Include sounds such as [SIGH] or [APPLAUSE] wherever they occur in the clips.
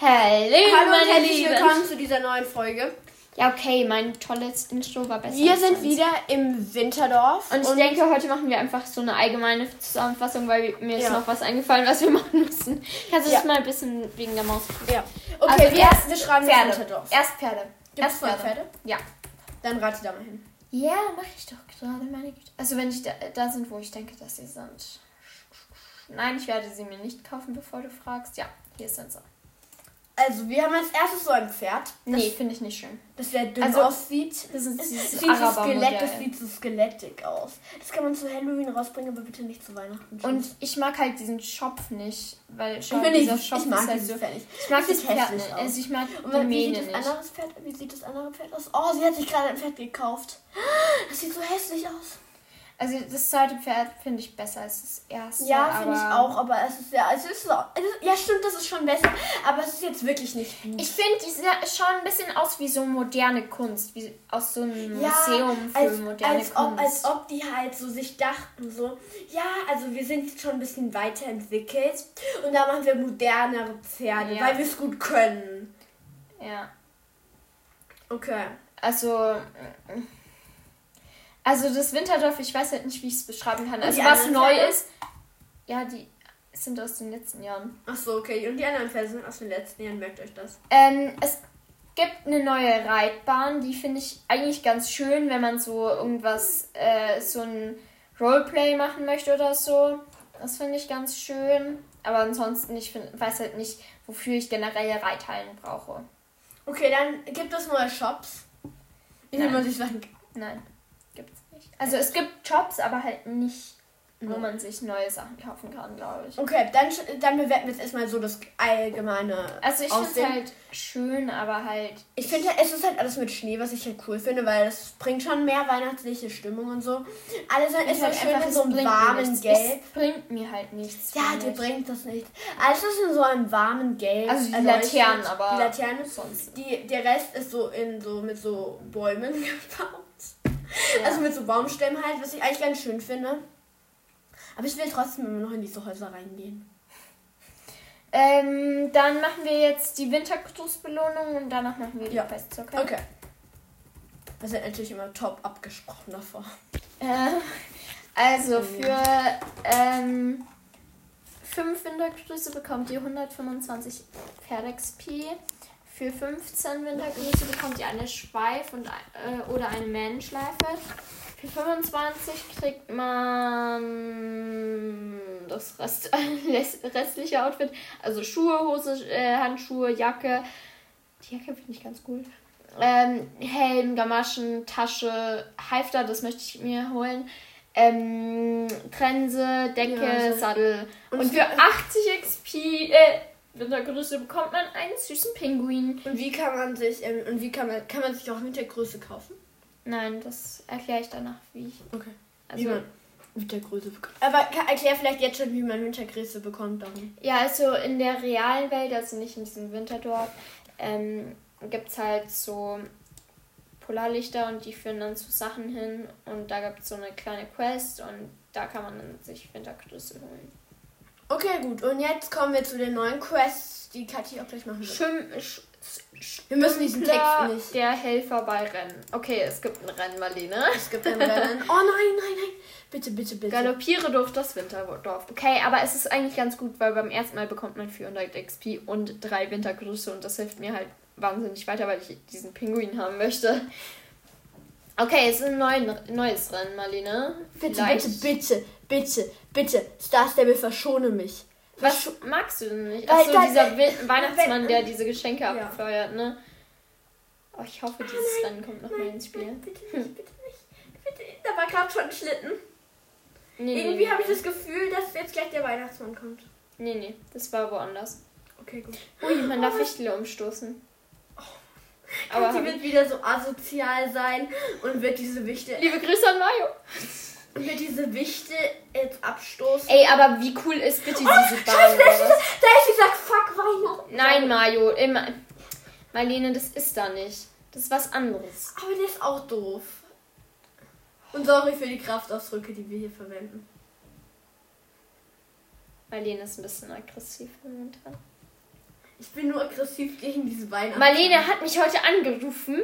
Hallo, Hallo und meine herzlich Lieben. willkommen zu dieser neuen Folge. Ja, okay, mein tolles Intro war besser. Wir sind wieder im Winterdorf. Und ich denke, heute machen wir einfach so eine allgemeine Zusammenfassung, weil mir ist Ja. noch was eingefallen, was wir [LAUGHS] machen müssen. Kannst du Ja. das mal ein bisschen wegen der Maus? Ja. Okay, Also wir, erst wir schreiben Pferde. Winterdorf. Erst Pferde. Gibt es Erst zwei Pferde? Ja. Dann rate da mal hin. Ja, mache ich doch gerade, meine Güte. Also wenn ich da, da sind, wo ich denke, dass sie sind. Nein, ich werde sie mir nicht kaufen, bevor du fragst. Ja, hier sind sie. Also, wir haben als erstes so ein Pferd, Nee, finde ich nicht schön. das sehr dünn Also, aussieht. Das ist Es dieses sieht so. Skelett, das sieht so skelettig aus. Das kann man zu Halloween rausbringen, aber bitte nicht zu Weihnachten. Und ich mag halt diesen Schopf nicht, weil ich finde, ich, dieser ich Schopf mag ist halt dieses so. Pferd nicht. Ich mag Das Pferd hässlich nicht. aus. Also ich mag Und die wie sieht, das nicht. anderes Pferd, wie sieht das andere Pferd aus? Oh, sie hat sich gerade ein Pferd gekauft. Das sieht so hässlich aus. Also das zweite Pferd finde ich besser als das erste. Ja, finde ich auch, aber es ist ja, es ist so, ja stimmt, das ist schon besser, aber es ist jetzt wirklich nicht gut. Ich finde, die schauen ein bisschen aus wie so moderne Kunst, wie aus so einem Museum für als, moderne als Kunst. ob, als ob die halt so sich dachten, so, ja, also wir sind jetzt schon ein bisschen weiterentwickelt und da machen wir modernere Pferde, Ja. weil wir es gut können. ja. Okay. Also. Also das Winterdorf, ich weiß halt nicht, wie ich es beschreiben kann. Also was neu Pferde? ist. Ja, die sind aus den letzten Jahren. Ach so, okay. Und die anderen Pferde sind aus den letzten Jahren, merkt euch das. Ähm, es gibt eine neue Reitbahn, die finde ich eigentlich ganz schön, wenn man so irgendwas, äh, so ein Roleplay machen möchte oder so. Das finde ich ganz schön. Aber ansonsten, ich find, weiß halt nicht, wofür ich generell Reithallen brauche. Okay, dann gibt es neue Shops, in denen man sich Sachen Nein. Also es gibt Jobs, aber halt nicht, wo Ja. man sich neue Sachen kaufen kann, glaube ich. Okay, dann, dann bewerten wir jetzt erstmal so das allgemeine Also ich finde es halt schön, aber halt. Ich finde, es ist halt alles mit Schnee, was ich halt cool finde, weil das bringt schon mehr weihnachtliche Stimmung und so. Alles ist ist halt schön einfach, in es so einem warmen. Gelb. Es bringt mir halt nichts. Ja, dir ich. bringt das nicht. Alles ist in so einem warmen Gelb. Also die. Laternen, aber Die Laternen. sonst. Die, der Rest ist so in so mit so Bäumen [LAUGHS] gebaut. Ja. Also mit so Baumstämmen halt, was ich eigentlich ganz schön finde. Aber ich will trotzdem immer noch in diese Häuser reingehen. Ähm, dann machen wir jetzt die Wintercruise-Belohnung und danach machen wir die Ja. Quests, okay? Okay. Wir sind natürlich immer top abgesprochen davor. Äh, also für ähm, 5 Wintergrüße bekommt ihr 125 Pferd-XP. Für 15 Wintergrüße bekommt ihr eine Schweif und, äh, oder eine Mähnenschleife. Für 25 kriegt man das Rest, [LAUGHS] restliche Outfit. Also Schuhe, Hose, äh, Handschuhe, Jacke. Die Jacke finde ich ganz cool. Ähm, Helm, Gamaschen, Tasche, Halfter, das möchte ich mir holen. Ähm, Trense, Decke, Ja, so- Sattel. Und, Und für wie- 80 XP, äh, Wintergröße bekommt man einen süßen Pinguin. Und wie kann man sich, ähm, und wie kann man, kann man sich auch mit der Größe kaufen? Nein, das erkläre ich danach, wie ich. Okay. Also, wie man mit der Größe bekommt. Aber erklär vielleicht jetzt schon, wie man Wintergröße bekommt darum. Ja, also in der realen Welt, also nicht in diesem Winterdorf, ähm, gibt es halt so Polarlichter und die führen dann zu Sachen hin und da gibt es so eine kleine Quest und da kann man dann sich Wintergrüße holen. Okay, gut. Und jetzt kommen wir zu den neuen Quests, die Kathi auch gleich machen wird. Schim sch Wir müssen diesen Text nicht. Der Helfer bei Rennen. Okay, es gibt ein Rennen, Marlene. Es gibt ein Rennen. [LAUGHS] Oh nein, nein, nein. Bitte, bitte, bitte. Galoppiere durch das Winterdorf. Okay, aber es ist eigentlich ganz gut, weil beim ersten Mal bekommt man 400 XP und drei Wintergrüße und das hilft mir halt wahnsinnig weiter, weil ich diesen Pinguin haben möchte. Okay, es ist ein neuen, neues Rennen, Marlene. Bitte, Vielleicht- bitte, bitte, bitte, bitte. Star Stable, verschone mich. Was magst du denn nicht? Weil Achso, das- dieser Wi- Weihnachtsmann, wenn- der diese Geschenke Ja. abfeuert, ne? Oh, ich hoffe, dieses Rennen kommt noch mal ins Spiel. Bitte nicht, bitte nicht. Bitte, da war gerade schon ein Schlitten. Nee, Irgendwie nee, habe ich das Gefühl, dass jetzt gleich der Weihnachtsmann kommt. Nee, nee, das war woanders. Okay, gut. Ui, man Oh, darf Fichtel umstoßen. Aber Aber sie wird wieder so asozial sein und wird diese Wichte liebe Grüße an Mario. Und wird diese Wichte jetzt abstoßen. Ey, aber wie cool ist bitte diese Oh, Bahn? Scheiße, da ist, dieser, da ist dieser Fuck Weihnachten. Nein, Mario, immer. Marlene, das ist da nicht. Das ist was anderes. Aber der ist auch doof. Und sorry für die Kraftausdrücke, die wir hier verwenden. Marlene ist ein bisschen aggressiv momentan. Ich bin nur aggressiv gegen diese Weihnachten. Marlene hat mich heute angerufen.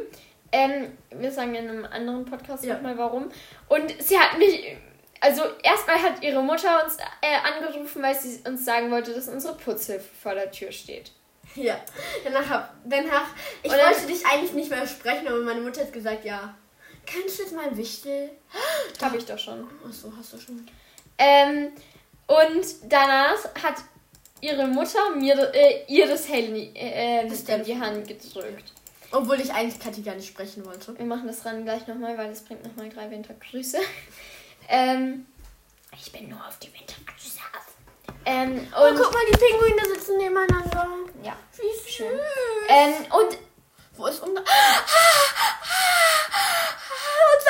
Ähm, wir sagen in einem anderen Podcast Ja. nochmal warum. Und sie hat mich. Also erstmal hat ihre Mutter uns äh, angerufen, weil sie uns sagen wollte, dass unsere Putzhilfe vor der Tür steht. Ja. Danach, hab, danach ich dann- wollte dich eigentlich nicht mehr sprechen, aber meine Mutter hat gesagt, ja. Kannst du jetzt mal ein Wichtel? Habe ich doch schon. Achso, hast du schon. Ähm, und danach hat ihre Mutter mir äh, ihr das Handy äh, Das in die Hand gedrückt. Obwohl ich eigentlich Kathi gar nicht sprechen wollte. Wir machen das Rennen gleich nochmal, weil das bringt nochmal drei Wintergrüße. [LAUGHS] ähm, ich bin nur auf die Wintergrüße aus. Ähm, Oh, und guck mal, die Pinguine sitzen nebeneinander. ja, Wie süß. Schön. ähm, und Wo ist unser... unser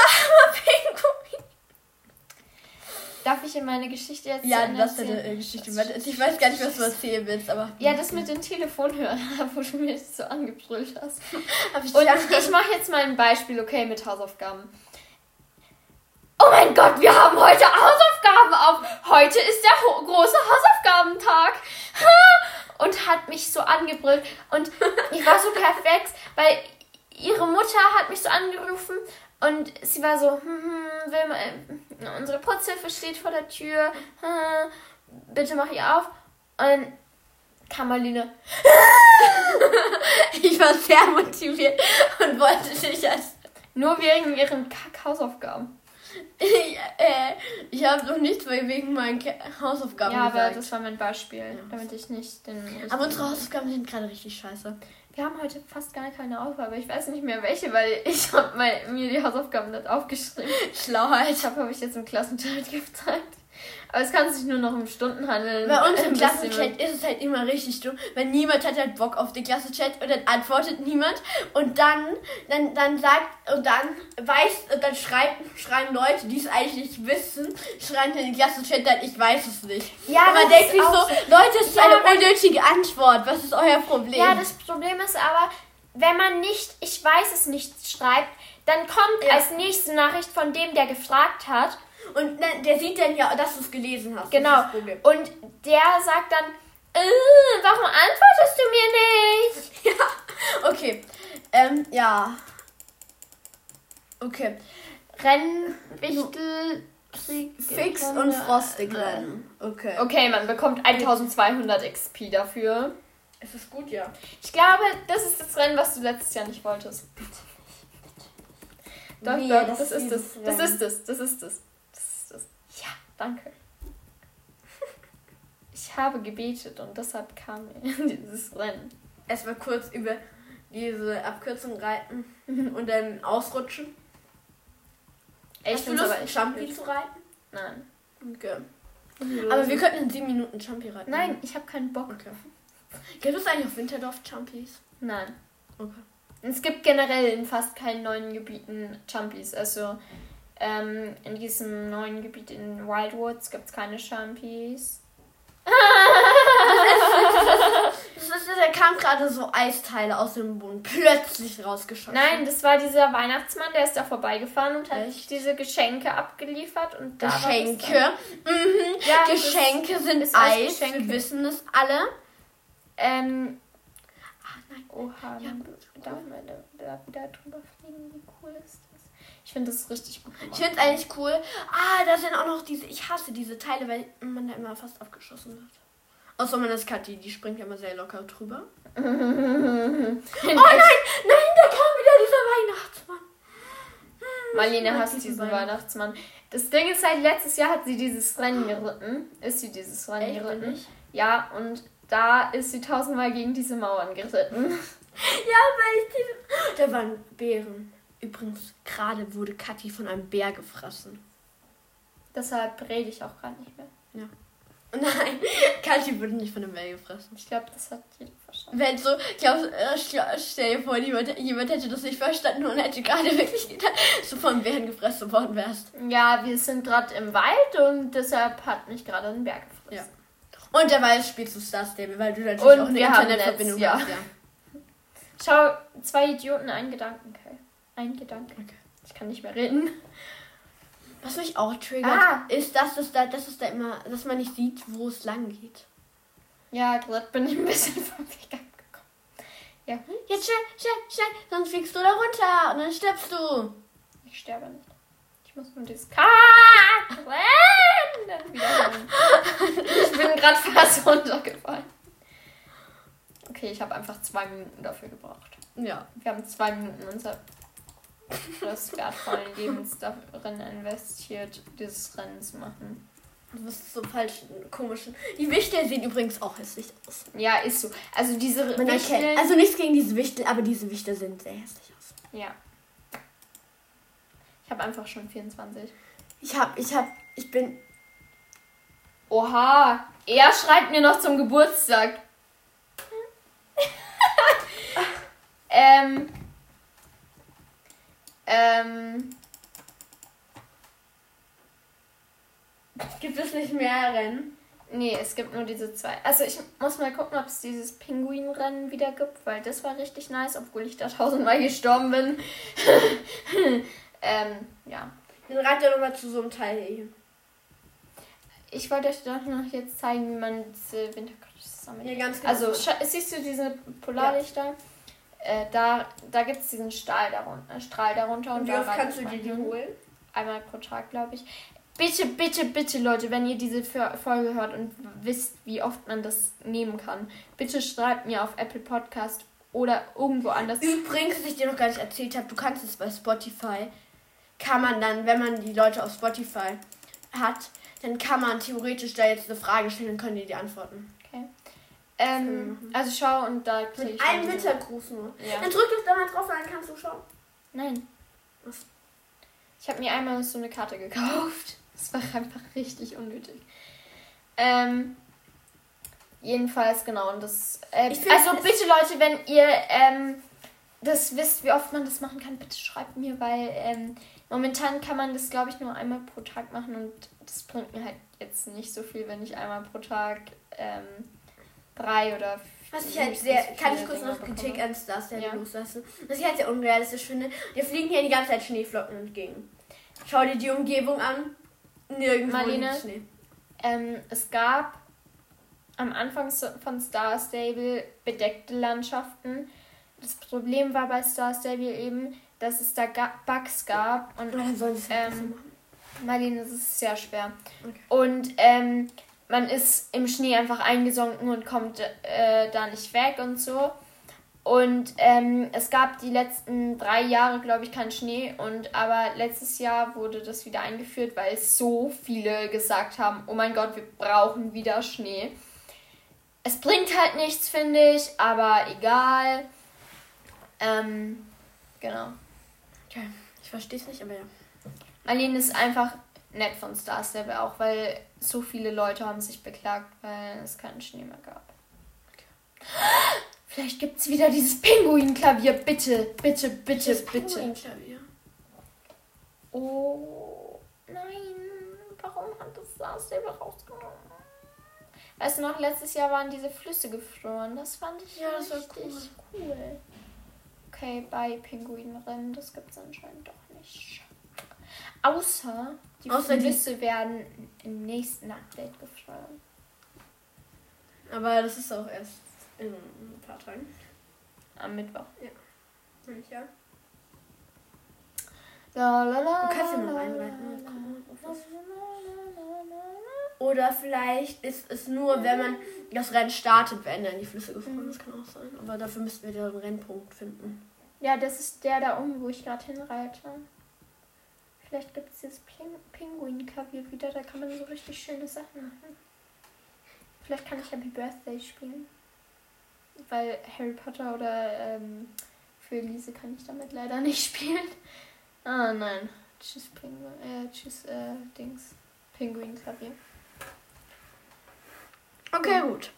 armer Pinguin. darf ich in meine Geschichte jetzt Ja, zu Ende das ist erzählen? eine Geschichte. weiter. Ich weiß gar nicht, was du erzählen willst, aber... Ja, das mit den Telefonhörern, [LAUGHS] wo du mir so angebrüllt hast. [LAUGHS] Ich Und ich mache jetzt mal ein Beispiel, okay, mit Hausaufgaben. Oh mein Gott, wir haben heute Hausaufgaben auf. Heute ist der ho große Hausaufgabentag. [LAUGHS] Und hat mich so angebrüllt. Und ich war so perplex, weil ihre Mutter hat mich so angerufen und sie war so, hm, hm, will unsere Putzhilfe steht vor der Tür. Bitte mach ihr auf. Und kam Marlene, [LAUGHS] Ich war sehr motiviert und wollte dich als. nur wegen ihren Kack-Hausaufgaben. Ich, äh, ich habe noch nichts wegen meinen Ke- Hausaufgaben Ja, aber gesagt. das war mein Beispiel, damit ich nicht den. aber unsere Hausaufgaben sind gerade richtig scheiße. Wir haben heute fast gar keine Aufgabe. Ich weiß nicht mehr welche, weil ich habe mir die Hausaufgaben nicht aufgeschrieben. [LAUGHS] Schlauheit. Ich habe, habe ich jetzt im Klassenchat [LAUGHS] gezeigt. Aber es kann sich nur noch um Stunden handeln. Bei uns im Klassenchat ist es halt immer richtig dumm, weil niemand hat halt Bock auf den Klassenchat und dann antwortet niemand und dann, dann, dann sagt und dann weiß und dann schreibt, schreiben Leute, die es eigentlich nicht wissen, schreiben in den Klassenchat dann, ich weiß es nicht. Ja, und man das denkt sich auch so, Leute, es ist Ja, eine unnötige Antwort. Was ist euer Problem? Ja, das Problem ist aber, wenn man nicht, ich weiß es nicht, schreibt, dann kommt Ja. als nächste Nachricht von dem, der gefragt hat. Und dann, der sieht dann ja, dass du es gelesen hast. Genau. Und der sagt dann, äh, warum antwortest du mir nicht? [LAUGHS] Ja, okay. Ähm, ja. Okay. Rennen, Wichtel, Krieg, Fix und frostig rennen. Okay. Okay, man bekommt 1200 XP dafür. Es ist gut, ja. Ich glaube, das ist das Rennen, was du letztes Jahr nicht wolltest. Doch, Wie, doch, das das, ist ist das. ist das. Das ist das. Das ist das. Ja, danke. [LAUGHS] Ich habe gebetet und deshalb kam mir [LAUGHS] dieses Rennen. Erstmal kurz über diese Abkürzung reiten [LAUGHS] und dann ausrutschen. Ey, Hast du Lust, aber echt Champi zu reiten? Nein. Okay. Aber wir könnten in sieben Minuten Champi reiten. Nein, ich habe keinen Bock. Okay. Gibt es eigentlich auf Winterdorf Champis? Nein. Okay. Es gibt generell in fast keinen neuen Gebieten Champies. Also ähm, in diesem neuen Gebiet in Wildwoods gibt es keine Champies. Das ist, da kam gerade so Eisteile aus dem Boden plötzlich rausgeschossen. Nein, das war dieser Weihnachtsmann, der ist da vorbeigefahren und hat Echt? diese Geschenke abgeliefert und da Geschenke. Mhm. Ja, Geschenke ist, sind Eis. Geschenke. Wir wissen es alle. Ähm, Ah, nein. oha, Ja, darf man da, da wieder drüber fliegen. Wie cool ist das? Ich finde das richtig gut Ich gemacht. finde es eigentlich cool. Ah, da sind auch noch diese. Ich hasse diese Teile, weil man da immer fast abgeschossen wird. Außer man ist Kathi, die springt ja immer sehr locker drüber. [LAUGHS] oh nein! Nein, da kam wieder dieser Weihnachtsmann. Marlene ich hasst diesen Weihnachts- Weihnachtsmann. Das Ding ist halt, letztes Jahr hat sie dieses Rennen geritten. Ist sie dieses Rennen Echt, geritten? nicht? Ja, und da ist sie tausendmal gegen diese Mauern geritten. [LAUGHS] Ja, weil ich diese. Da waren Bären. Übrigens, gerade wurde Kathi von einem Bär gefressen. Deshalb rede ich auch gerade nicht mehr. [LAUGHS] Nein, Kathi wurde nicht von einem Bär gefressen. Ich glaube, das hat jeder verstanden. Wenn so, glaub, äh, stell stell dir vor, jemand, jemand hätte das nicht verstanden und hätte gerade [LAUGHS] wirklich gedacht, dass du von Bären gefressen worden wärst. Ja, wir sind gerade im Wald und deshalb hat mich gerade ein Berg gefressen. Und derweil spielst du Star Stable, weil du natürlich Und auch eine Internetverbindung ja. hast. Ja. Schau, zwei Idioten, ein Gedanken, okay. Ein Gedanke. Okay. Ich kann nicht mehr reden. Was mich auch triggert, Ah. ist, dass es da, dass es da immer, dass man nicht sieht, wo es lang geht. Ja, gerade bin ich ein bisschen [LAUGHS] vom Weg abgekommen. Ja. Jetzt schnell, schnell, schnell, sonst fliegst du da runter und dann stirbst du. Ich sterbe nicht. Ich muss nur das K dann wiederholen. Ich bin gerade fast runtergefallen. Okay, ich habe einfach zwei Minuten dafür gebraucht. Ja. Wir haben zwei Minuten unser das wertvollen Lebens darin investiert, dieses Rennen zu machen. Du bist so falsch, komischen. Die Wichtel sehen übrigens auch hässlich aus. Ja, ist so. Also diese Man erkennt, Wichteln- also nichts gegen diese Wichtel, aber diese Wichtel sehen sehr hässlich aus. ja. Ich habe einfach schon 24. Ich hab, ich hab, ich bin. Oha, er schreibt mir noch zum Geburtstag. [LAUGHS] ähm. Ähm. Gibt es nicht mehr Rennen? Nee, es gibt nur diese zwei. Also ich muss mal gucken, ob es dieses Pinguinrennen wieder gibt, weil das war richtig nice, obwohl ich da tausendmal gestorben bin. [LAUGHS] ähm, ja. Dann reit doch nochmal zu so einem Teil hier. Ich wollte euch doch noch jetzt zeigen, wie man diese Winterkottis sammelt. Ja, ganz genau. Also siehst du diese Polarlichter? Äh, da da gibt es diesen Stahl darunter, Strahl darunter. Und wie da oft kannst du dir die holen? Einmal pro Tag, glaube ich. Bitte, bitte, bitte, Leute, wenn ihr diese Fo- Folge hört und wisst, wie oft man das nehmen kann, bitte schreibt mir auf Apple Podcast oder irgendwo anders. Übrigens, was ich dir noch gar nicht erzählt habe, du kannst es bei Spotify, kann man dann, wenn man die Leute auf Spotify hat, dann kann man theoretisch da jetzt eine Frage stellen und können die die antworten. Okay. Ähm, also schau und da krieg ich diese- Wintergruß nur. Ja. Dann drück doch da mal drauf, dann kannst du schauen. Nein. Was? Ich habe mir einmal so eine Karte gekauft. [LAUGHS] Das war einfach richtig unnötig. Ähm, jedenfalls, genau. Und das, äh, find, also bitte, Leute, wenn ihr ähm, das wisst, wie oft man das machen kann, bitte schreibt mir, weil ähm, momentan kann man das, glaube ich, nur einmal pro Tag machen und das bringt mir halt jetzt nicht so viel, wenn ich einmal pro Tag ähm, drei oder Was ich halt sehr, kann ich kurz noch Kritik an Star Stable Ja. loslassen, was ich halt sehr unrealistisch finde. Wir fliegen hier die ganze Zeit Schneeflocken entgegen. Schau dir die Umgebung an. Nirgendwo Marlene? Schnee. Ähm, es gab am Anfang von Star Stable bedeckte Landschaften. Das Problem war bei Star Stable eben, dass es da Bugs gab und Ähm. Marlene, das ist sehr schwer. Okay. Und ähm, man ist im Schnee einfach eingesunken und kommt äh, da nicht weg und so. Und ähm, es gab die letzten drei Jahre, glaube ich, keinen Schnee. Und aber letztes Jahr wurde das wieder eingeführt, weil so viele gesagt haben, oh mein Gott, wir brauchen wieder Schnee. Es bringt halt nichts, finde ich, aber egal. Ähm, genau. Okay. Ich verstehe es nicht, aber ja. Marlene ist einfach nett von Star Stable auch, weil so viele Leute haben sich beklagt, weil es keinen Schnee mehr gab. Vielleicht gibt es wieder dieses Pinguinklavier. Bitte, bitte, bitte, bitte. Pinguinklavier. Oh, nein. Warum hat das Star Stable rausgenommen? Weißt du noch, letztes Jahr waren diese Flüsse gefroren. Das fand ich Ja, richtig cool. Okay, bei Pinguinrennen, das gibt es anscheinend doch nicht. Außer die Außer die- Flüsse werden im nächsten Update gefroren. Aber das ist auch erst in ein paar Tagen. Am Mittwoch. Ja. La, la, la, Du kannst ja mal la, reinreiten la, und la, das- la, la, la, la, Oder vielleicht ist es nur, wenn man das Rennen startet, wenn dann die Flüsse gefroren. Das kann auch sein. Aber dafür müssten wir den Rennpunkt finden. Ja, das ist der da oben, wo ich gerade hinreite. Vielleicht gibt es dieses Ping Pinguin-Klavier wieder, da kann man so richtig schöne Sachen machen. Vielleicht kann ich Happy Birthday spielen. Weil Harry Potter oder ähm, für Elise kann ich damit leider nicht [LAUGHS] spielen. Ah nein. Tschüss Pinguin. Äh, tschüss äh, Dings. Pinguin-Klavier. Okay, gut.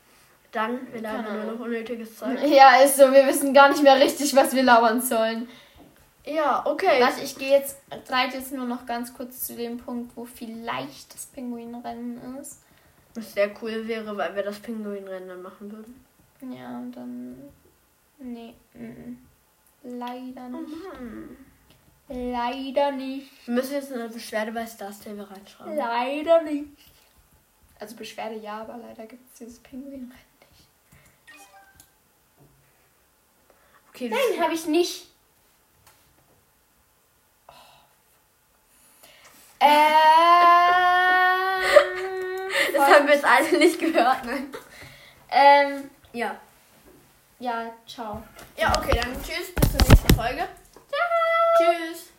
Dann, wir labern nur Ahnung. noch unnötiges Zeug. Ja, ist so, wir wissen gar nicht mehr richtig, was wir labern sollen. Ja, okay. Warte, ich gehe jetzt, reite jetzt nur noch ganz kurz zu dem Punkt, wo vielleicht das Pinguinrennen ist. Was sehr cool wäre, weil wir das Pinguinrennen dann machen würden. Ja, und dann. Nee, mm, leider nicht. Mhm. Leider nicht. Wir müssen jetzt eine Beschwerde bei Star Stable reinschreiben. Leider nicht. Also Beschwerde ja, aber leider gibt es dieses Pinguinrennen nicht. Okay, Nein, habe ich nicht. Ähm, [LAUGHS] das haben wir jetzt alle nicht gehört. Nein. ähm, Ja. ja, ciao. Ja, okay, dann tschüss, bis zur nächsten Folge. Tschüss.